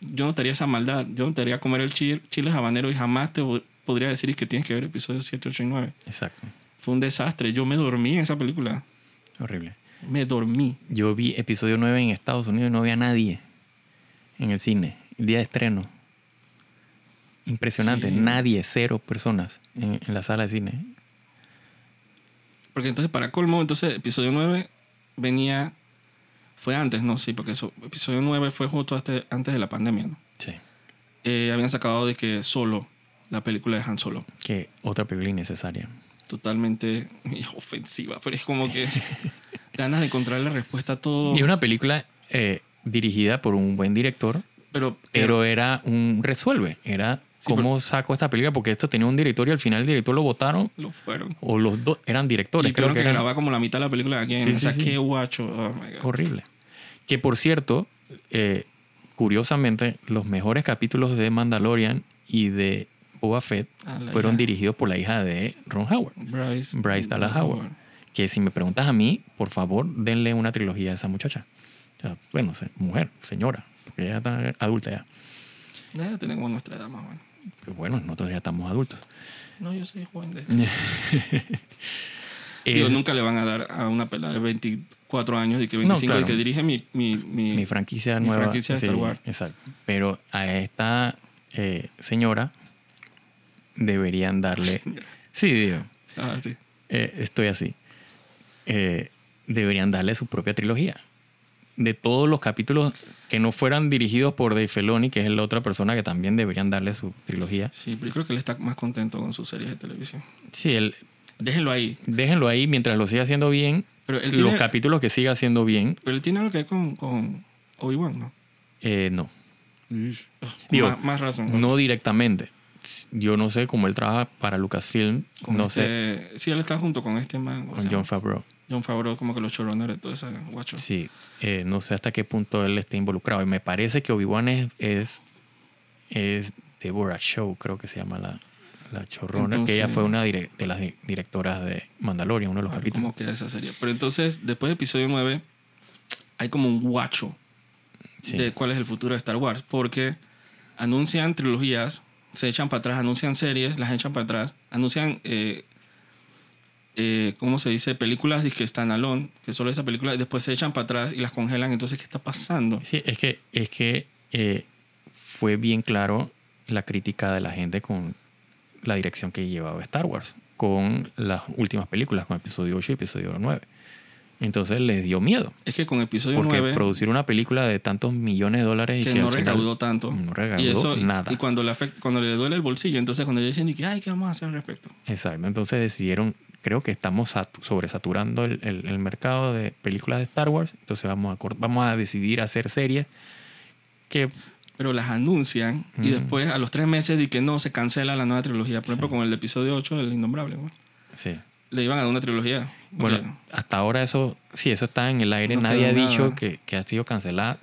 yo no te haría esa maldad yo no te haría comer el chile, chile habanero y jamás te po- podría decir que tienes que ver episodios 7 8 y 9 Exacto. fue un desastre yo me dormí en esa película Horrible. me dormí Yo vi episodio 9 en Estados Unidos y no había nadie en el cine. El día de estreno. Impresionante. Sí. Nadie, cero personas en, en la sala de cine. porque entonces para colmo entonces episodio 9 venía fue antes no sí porque eso episodio 9 fue justo este- antes de la pandemia ¿no? Sí. Eh, habían sacado de que solo la película de Han Solo Que otra película innecesaria. totalmente (laughs) ofensiva, pero es como que (laughs) ganas de encontrar la respuesta a todo. Y una película eh, dirigida por un buen director, pero, pero era un resuelve. Era Sí, cómo saco esta película, porque esto tenía un director y al final el director lo votaron, lo fueron. o los dos eran directores. y creo tuvieron que que eran grabar como la mitad de la película aquí. Sí, o sea, sí, sí. qué guacho. Oh my God. horrible. Que por cierto, eh, curiosamente, los mejores capítulos de Mandalorian y de Boba Fett fueron hija. dirigidos por la hija de Ron Howard. Bryce, Bryce Dallas Howard. Que si me preguntas a mí, por favor, denle una trilogía a esa muchacha. O sea, bueno, mujer, señora, porque ella está adulta ya. Ya tenemos nuestra edad más o menos. Pero bueno, nosotros ya estamos adultos. No, yo soy joven de... (laughs) Eh, Digo, nunca le van a dar a una pelada de 24 años y que No, 25 claro. y que dirige mi... mi, mi, mi franquicia mi nueva. franquicia de sí, Star Wars. Exacto. Pero a esta eh, señora deberían darle. (laughs) Sí, digo, Ah, sí. eh, estoy así. Eh, deberían darle su propia trilogía. De todos los capítulos que no fueran dirigidos por Dave Filoni, que es la otra persona que también deberían darle su trilogía. Sí, pero yo creo que él está más contento con sus series de televisión. Sí, él, Déjenlo ahí. Déjenlo ahí mientras lo siga haciendo bien. Pero él Los capítulos que siga haciendo bien, pero él tiene algo que ver con, con Obi-Wan, ¿no? eh, no. Digo, más, más razón. No directamente. Yo no sé cómo él trabaja para Lucasfilm. Con no sé. este- Sí, él está junto con este man. o Con sea, John Favreau. John Favreau, como que los showrunners de todo ese guacho. Sí. eh, no sé hasta qué punto él está involucrado. Y me parece que Obi-Wan es, es, es Deborah Show, creo que se llama la, la showrunner, que ella fue una de las di- directoras de Mandalorian, uno de los capítulos. cómo queda esa serie. Pero entonces, después de episodio 9, hay como un guacho Sí. de cuál es el futuro de Star Wars. Porque anuncian trilogías, se echan para atrás, anuncian series, las echan para atrás, anuncian, eh, eh, ¿cómo se dice? Películas que están alone, que solo esa película, después se echan para atrás y las congelan. Entonces, ¿qué está pasando? Sí, es que, es que eh, fue bien claro la crítica de la gente con la dirección que llevaba Star Wars, con las últimas películas, con episodio 8 y episodio 9. Entonces les dio miedo. Es que con episodio Porque 9, producir una película de tantos millones de dólares y que que, no recaudó tanto. no recaudó y eso, nada. Y, cuando, le afect- cuando le duele el bolsillo, entonces cuando dicen, que, ay, ¿qué vamos a hacer al respecto? Exacto. Entonces decidieron, creo que estamos satu- sobresaturando el, el- el mercado de películas de Star Wars. Entonces vamos a, vamos a decidir hacer series que pero las anuncian y Mm. después a los tres meses de que no se cancela la nueva trilogía. Por ejemplo, Sí. con el episodio 8, El Innombrable, güey. sí. le iban a dar una trilogía. Bueno, Porque hasta ahora eso, sí, eso está en el aire. No Nadie ha dicho que, que ha sido cancelada.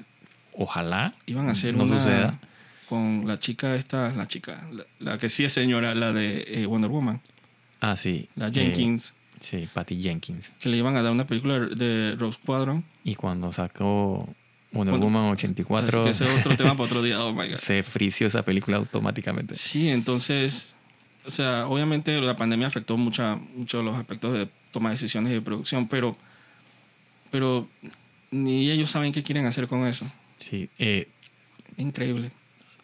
Ojalá iban a hacer no una suceda. con la chica esta, la chica, la, la que sí es señora, la de eh, Wonder Woman, Ah, sí. la eh, Jenkins, sí, Patty Jenkins. que le iban a dar una película de Rose Squadron. Y cuando sacó Wonder Woman Así 84, que ese es otro tema (laughs) para otro día. Oh my God. se frició esa película automáticamente. Sí, entonces, o sea, obviamente la pandemia afectó mucha, mucho los aspectos de toma de decisiones y de producción, pero, pero ni ellos saben qué quieren hacer con eso. Sí. eh, Increíble.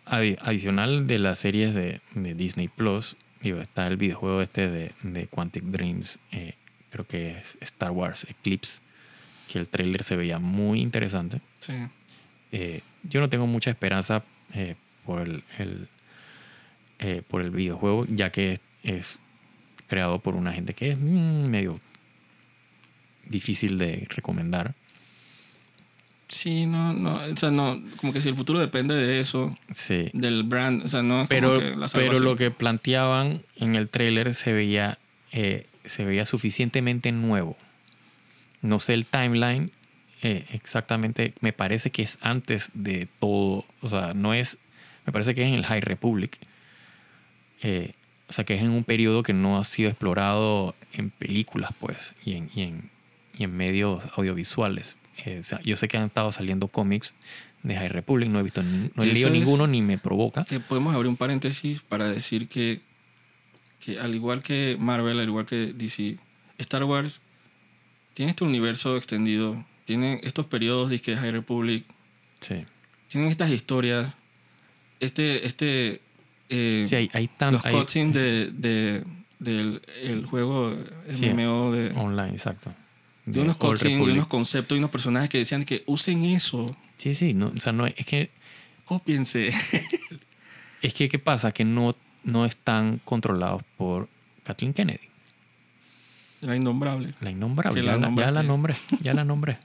adi- adicional de las series de, de Disney Plus, digo, está el videojuego este de, de Quantic Dreams, eh, creo que es Star Wars Eclipse, que el tráiler se veía muy interesante. Sí. Eh, yo no tengo mucha esperanza eh, por el, el, por el videojuego, ya que es, es creado por una gente que es mm, medio difícil de recomendar. Sí, no, no, o sea, no, como que si el futuro depende de eso, Sí. del brand, o sea, no Pero, pero lo que planteaban en el tráiler se veía, eh, se veía suficientemente nuevo. No sé el timeline eh, exactamente, me parece que es antes de todo, o sea, no es, me parece que es en el High Republic. Eh, o sea, que es en un periodo que no ha sido explorado en películas, pues, y en, y en, y en medios audiovisuales. Eh, o sea, yo sé que han estado saliendo cómics de High Republic, no he visto, ni- no he leído es- ninguno ni me provoca. que podemos abrir un paréntesis para decir que, que al igual que Marvel, al igual que DC, Star Wars tiene este universo extendido, tiene estos periodos de High Republic, Sí. tienen estas historias, este, este, eh, Sí, hay, hay tan- los hay- cutscenes (laughs) de, de- del el juego Sí, MMO de, online, exacto. De unos conceptos y unos personajes que decían que usen eso, Sí, sí, no, o sea, no, es que, cópiense. (laughs) es que, ¿qué pasa? Que no, no están controlados por Kathleen Kennedy, La innombrable. la innombrable. Ya, la ya la nombré, ya la (laughs) nombré.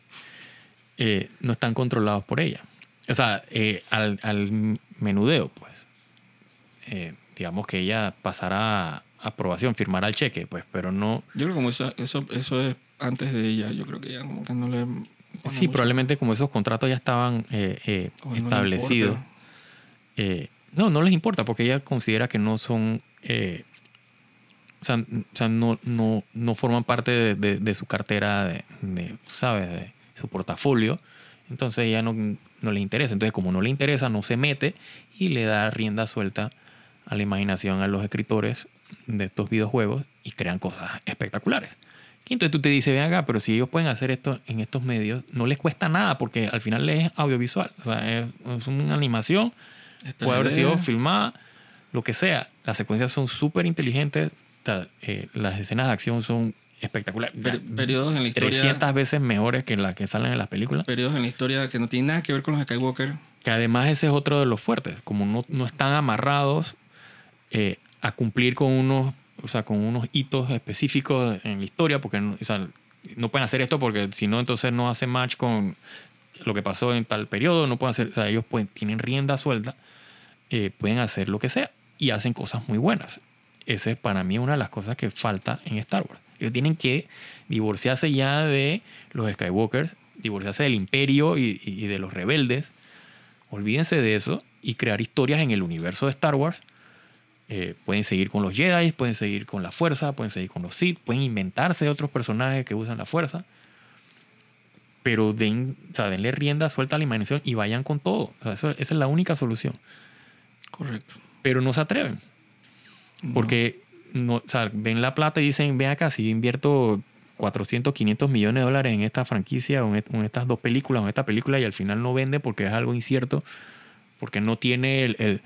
Eh, no están controlados por ella. O sea, eh, al, al menudeo, pues. Eh, digamos que ella pasará aprobación, firmará el cheque, pues, pero no, Yo creo que como eso, eso, eso es antes de ella, yo creo que ya como que no le... Sí, mucho- probablemente como esos contratos ya estaban eh, eh, no establecidos. eh, no, no les importa porque ella considera que no son, eh, o sea, o sea, no, no, no forman parte de, de- de su cartera, de, de, ¿sabes? De su portafolio. Entonces ella no, no le interesa. Entonces como no le interesa, no se mete y le da rienda suelta a la imaginación a los escritores de estos videojuegos y crean cosas espectaculares. Y entonces tú te dices, ven acá, pero si ellos pueden hacer esto en estos medios, no les cuesta nada porque al final es audiovisual. O sea, es, es una animación, puede haber 3D, sido filmada, lo que sea. Las secuencias son súper inteligentes, o sea, eh, las escenas de acción son espectaculares. per- periodos en la historia... 300 veces mejores que las que salen en las películas. Periodos en la historia que no tienen nada que ver con los Skywalker. Que además ese es otro de los fuertes, como no, no están amarrados eh, a cumplir con unos, o sea, con unos hitos específicos en la historia, porque no, pueden hacer esto porque si no, entonces no hace match con lo que pasó en tal periodo, no pueden hacer, o sea, ellos tienen rienda suelta, eh, pueden hacer lo que sea y hacen cosas muy buenas. Esa es para mí una de las cosas que falta en Star Wars. Ellos tienen que divorciarse ya de los Skywalkers, divorciarse del imperio y, y de los rebeldes. Olvídense de eso y crear historias en el universo de Star Wars. Eh, pueden seguir con los Jedi, pueden seguir con la fuerza, pueden seguir con los Sith, pueden inventarse otros personajes que usan la fuerza. Pero den, o sea, denle rienda suelta a la imaginación y vayan con todo. O sea, eso- esa es la única solución. Correcto. Pero no se atreven. No. Porque no, o sea, ven la plata y dicen, ven acá, si invierto 400, 500 millones de dólares en esta franquicia o en, estas dos películas o en esta película y al final no vende porque es algo incierto, porque no tiene el, el-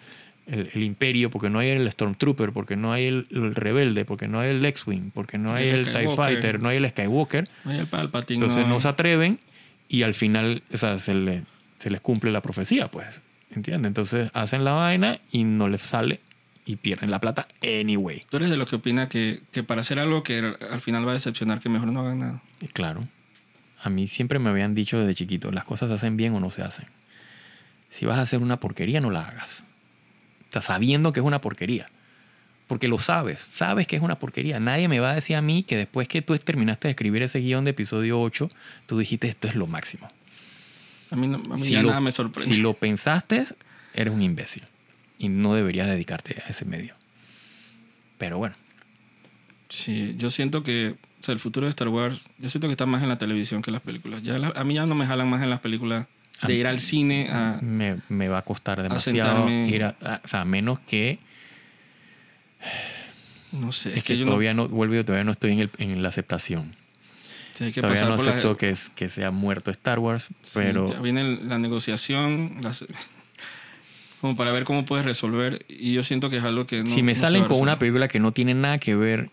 el- el imperio, porque no hay el Stormtrooper, porque no hay el, el rebelde, porque no hay el X-Wing, porque no hay El TIE. Fighter, no hay el Skywalker, Vaya el Palpatine. entonces no hay- se atreven y al final o sea, se, le- se les cumple la profecía, pues. ¿Entiendes? Entonces hacen la vaina y no les sale y pierden la plata anyway. Tú eres de los que opina que, que para hacer algo que al final va a decepcionar, que mejor no hagan nada. Y Claro. A mí siempre me habían dicho desde chiquito, las cosas se hacen bien o no se hacen. Si vas a hacer una porquería, no la hagas. O sea, sabiendo que es una porquería. Porque lo sabes, sabes que es una porquería. Nadie me va a decir a mí que después que tú terminaste de escribir ese guion de episodio 8, tú dijiste esto es lo máximo. A mí, no- a mí Si ya lo- nada me sorprende. Si lo pensaste, eres un imbécil. Y no deberías dedicarte a ese medio. Pero bueno, Sí, yo siento que o sea, el futuro de Star Wars, yo siento que está más en la televisión que en las películas. Ya la- a mí ya no me jalan más en las películas de ir al cine a... me, me va a costar demasiado sentarme- ir a, a- O sea, a menos que No sé, Es, es, que, que, yo no... todavía no, vuelvo yo, todavía no estoy en, el- en la aceptación. sí, que todavía no por la- acepto que, que sea muerto Star Wars, Sí, pero ya viene la negociación, las- (laughs) como para ver cómo puedes resolver. Y yo siento que es algo que no. si me no salen a con una película que no tiene nada que ver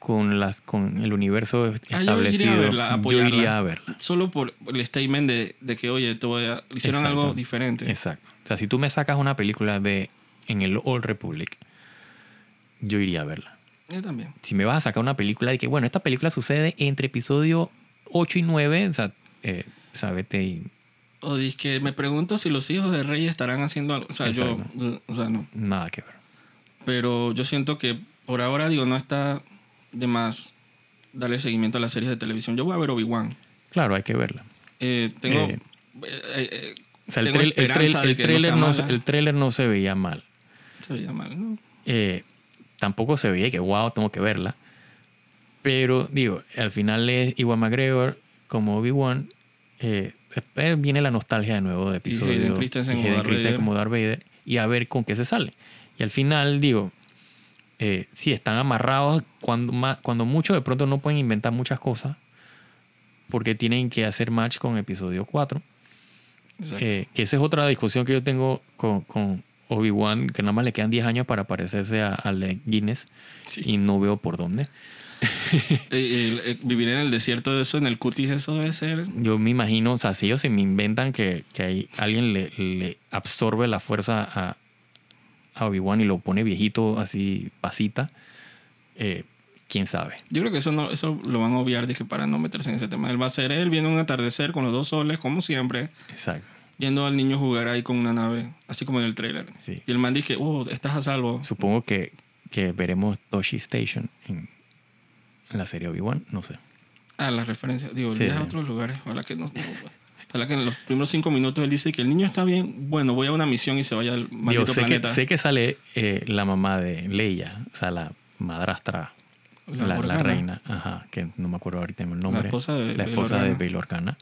con, las, con el universo Ah, yo iría establecido, verla, yo iría a verla. Solo por el statement de, de que, oye, te voy a- hicieron Exacto. algo diferente. Exacto. O sea, si tú me sacas una película de en el Old Republic, yo iría a verla. Yo también. Si me vas a sacar una película de que, bueno, esta película sucede entre episodio 8 y 9, o sea, eh, vete y O dice que me pregunto si los hijos de Rey estarán haciendo algo. O sea, yo. Exacto. O sea, no. nada que ver. Pero yo siento que por ahora, digo, no está de más darle seguimiento a las series de televisión. Yo voy a ver Obi-Wan. Claro, hay que verla. Eh, tengo. Eh, eh, eh, eh, O sea, el, Tengo no trailer no, se- mala. el trailer no se veía mal. se veía mal, ¿no? Eh, tampoco se veía que, wow, tengo que verla. Pero, digo, al final es Iwan McGregor como Obi-Wan. Eh, después viene la nostalgia de nuevo de episodio. Hayden Christensen y Hayden Christensen como Darth Vader. Y a ver con qué se sale. Y al final, digo, eh, sí, están amarrados. Cuando, cuando mucho de pronto no pueden inventar muchas cosas. Porque tienen que hacer match con episodio 4. Exacto. Eh, que esa es otra discusión que yo tengo con, con Obi-Wan, que nada más le quedan 10 años para parecerse a- de Guinness Sí. y no veo por dónde. (laughs) Eh, eh, eh, vivir en el desierto de eso, en el cutis, eso debe ser. Yo me imagino, o sea, si ellos se me inventan que, que hay, alguien le, le absorbe la fuerza a, a Obi-Wan y lo pone viejito así, pasita, eh, quién sabe. Yo creo que eso no, eso lo van a obviar dije, para no meterse en ese tema. Él va a ser él viendo un atardecer con los dos soles, como siempre, Exacto. viendo al niño jugar ahí con una nave, así como en el trailer. Sí. Y el man dije, oh, estás a salvo. Supongo que, que veremos Toshi Station en, en la serie Obi-Wan, no sé. Ah, las referencias. Digo, Sí, a otros lugares. Ojalá que no. no, Ojalá que en los primeros cinco minutos él dice que el niño está bien. Bueno, voy a una misión y se vaya al Digo, maldito sé, que, planeta. sé que sale eh, la mamá de Leia, o sea, la madrastra, la, la reina, ajá, que no me acuerdo ahorita el nombre. La esposa de La Bail esposa de. Bail Organa.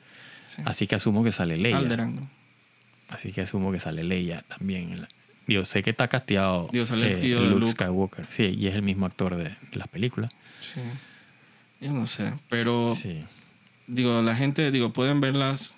Sí. Así que asumo que sale Leia. Así que asumo que sale Leia también. Digo, sé que está casteado Digo, sale el eh, tío de Luke, Luke. Skywalker. Sí, y es el mismo actor de, las películas. Sí. Yo no sé. Pero, Sí. digo, la gente, digo, pueden ver las,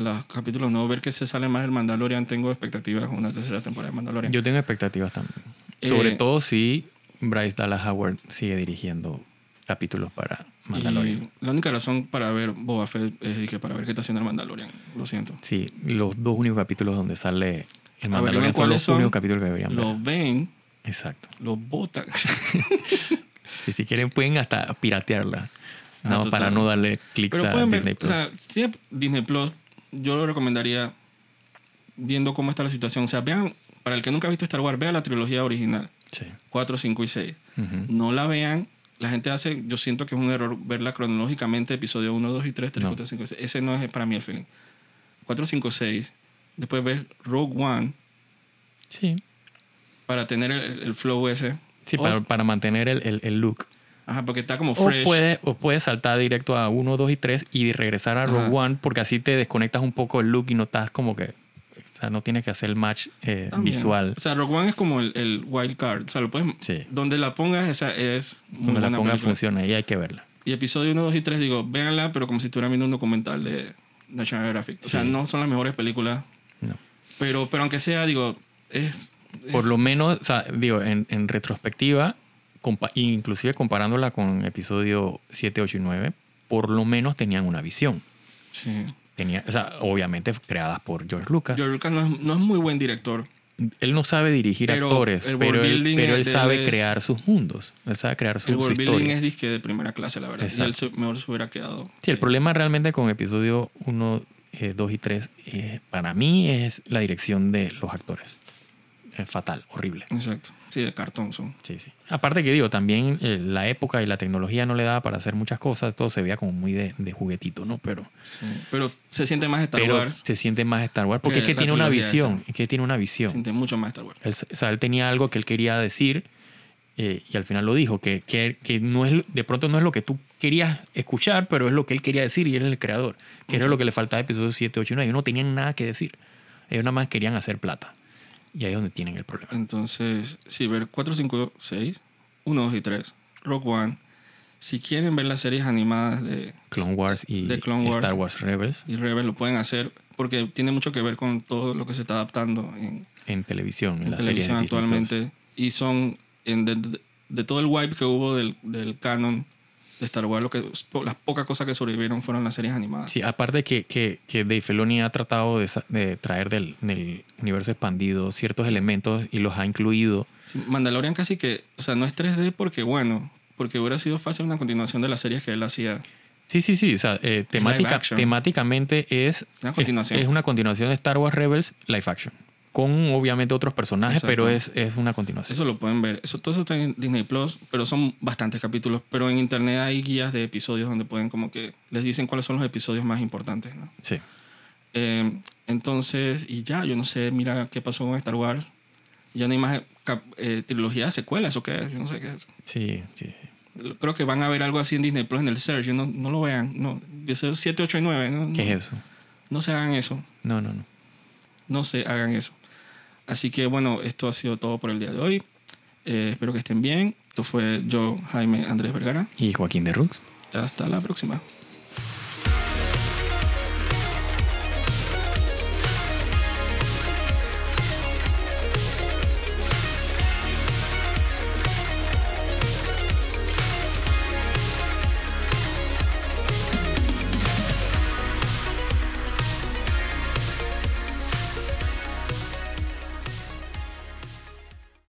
los capítulos nuevos, ver que se sale más el Mandalorian. Tengo expectativas con una tercera temporada de Mandalorian. Yo tengo expectativas también. Eh, Sobre todo si Bryce Dallas Howard sigue dirigiendo capítulos para Mandalorian. La única razón para ver Boba Fett es dije, para ver qué está haciendo el Mandalorian. Lo siento. Sí, los dos únicos capítulos donde sale el Mandalorian son los son, únicos capítulos que deberían ver. Los ven, Exacto. los botan. (laughs) Y si quieren pueden hasta piratearla. Ah, No, total. para no darle clics a pueden ver, Disney o Plus. sea, Disney Plus, yo lo recomendaría viendo cómo está la situación. O sea, vean, para el que nunca ha visto Star Wars, vea la trilogía original, sí. 4, 5 y 6. Ujú. No la vean. La gente hace, yo siento que es un error verla cronológicamente, episodio 1, 2 y 3, 3, No. 4, 5, 6. Ese no es para mí el feeling. 4, 5, 6. Después ves Rogue One Sí. para tener el, el flow ese. Sí, O- para, para mantener el, el- el look. Ajá, porque está como fresh. o puedes saltar directo a 1, 2 y 3 y regresar a Rogue. One porque así te desconectas un poco el look y no estás como que... O sea, no tienes que hacer el match eh, visual. O sea, Rogue One es como el, el wild card. O sea, lo puedes, Sí. donde la pongas, esa es muy Donde la buena ponga película. funciona y hay que verla. Y episodio 1, 2 y 3, digo, véanla, pero como si estuvieran viendo un documental de National Geographic. O sea, Sí. no son las mejores películas, No. pero, pero aunque sea, digo, es... es- Por lo menos, o sea, digo, en, en retrospectiva, compa- inclusive comparándola con episodio 7, 8 y 9, por lo menos tenían una visión. sí. Tenía, o sea, obviamente creadas por George Lucas. George Lucas no es, no es muy buen director. él no sabe dirigir Pero actores, el pero él, building pero sabe es- crear sus mundos. Él sabe crear su, El su world building historia. es disque de primera clase, la verdad. Y él se- mejor se hubiera quedado. Sí, el problema realmente con episodio 1, 2 y 3, eh, para mí es la dirección de los actores. Fatal, horrible. Exacto. Sí, de cartón son. Sí, sí. Aparte que digo, también eh, la época y la tecnología no le daba para hacer muchas cosas, todo se veía como muy de, de juguetito, ¿no? Pero, Sí. Pero se siente más Star pero Wars. se siente más Star Wars, porque que es que tiene una visión, es que tiene una Se visión. siente mucho más Star Wars. Él, o sea, él tenía algo que él quería decir eh, y al final lo dijo, que, que, que no es, de pronto no es lo que tú querías escuchar, pero es lo que él quería decir y él es el creador, que era lo que le faltaba a episodios 7, 8 y 9. Ellos no tenían nada que decir, ellos nada más querían hacer plata. Y ahí es donde tienen el problema. Entonces, sí, ver 4, 5, 6, 1, 2 y 3, Rock One. Si quieren ver las series animadas de Clone Wars y De Clone Wars. Star Wars Rebels y Rebel, lo pueden hacer porque tiene mucho que ver con todo lo que se está adaptando en, en televisión, en, series televisión Plus. actualmente. Y son, en de, de- de todo el wipe que hubo del, del canon de Star Wars, lo que, las pocas cosas que sobrevivieron fueron las series animadas. Sí, aparte que, que, que Dave Filoni ha tratado de, traer del, del universo expandido ciertos elementos y los ha incluido. Sí, Mandalorian casi que, o sea, no es 3D porque, bueno, porque hubiera sido fácil una continuación de las series que él hacía. Sí, sí, sí. O sea, eh, temática, temáticamente es, Una continuación. es, es una continuación de Star Wars Rebels live action. Con obviamente otros personajes, Exacto. pero es, es una continuación. Eso lo pueden ver. Eso, todo eso está en Disney Plus, pero son bastantes capítulos. Pero en internet hay guías de episodios donde pueden como que les dicen cuáles son los episodios más importantes, ¿no? Sí. Eh, entonces, y ya, yo no sé, mira qué pasó con Star Wars. Ya no hay más eh, trilogía de secuelas, ¿o qué es? Yo no sé qué es. Sí, sí. Creo que van a ver algo así en Disney Plus, en el search. No, no lo vean. No, Dice 7, 8 y 9. No, ¿Qué no, es eso? No se hagan eso. No, no, no. No se hagan eso. Así que bueno, esto ha sido todo por el día de hoy. Eh, espero que estén bien. Esto fue yo, Jaime Andrés Vergara. ¿Y Joaquín de Rux? Hasta la próxima.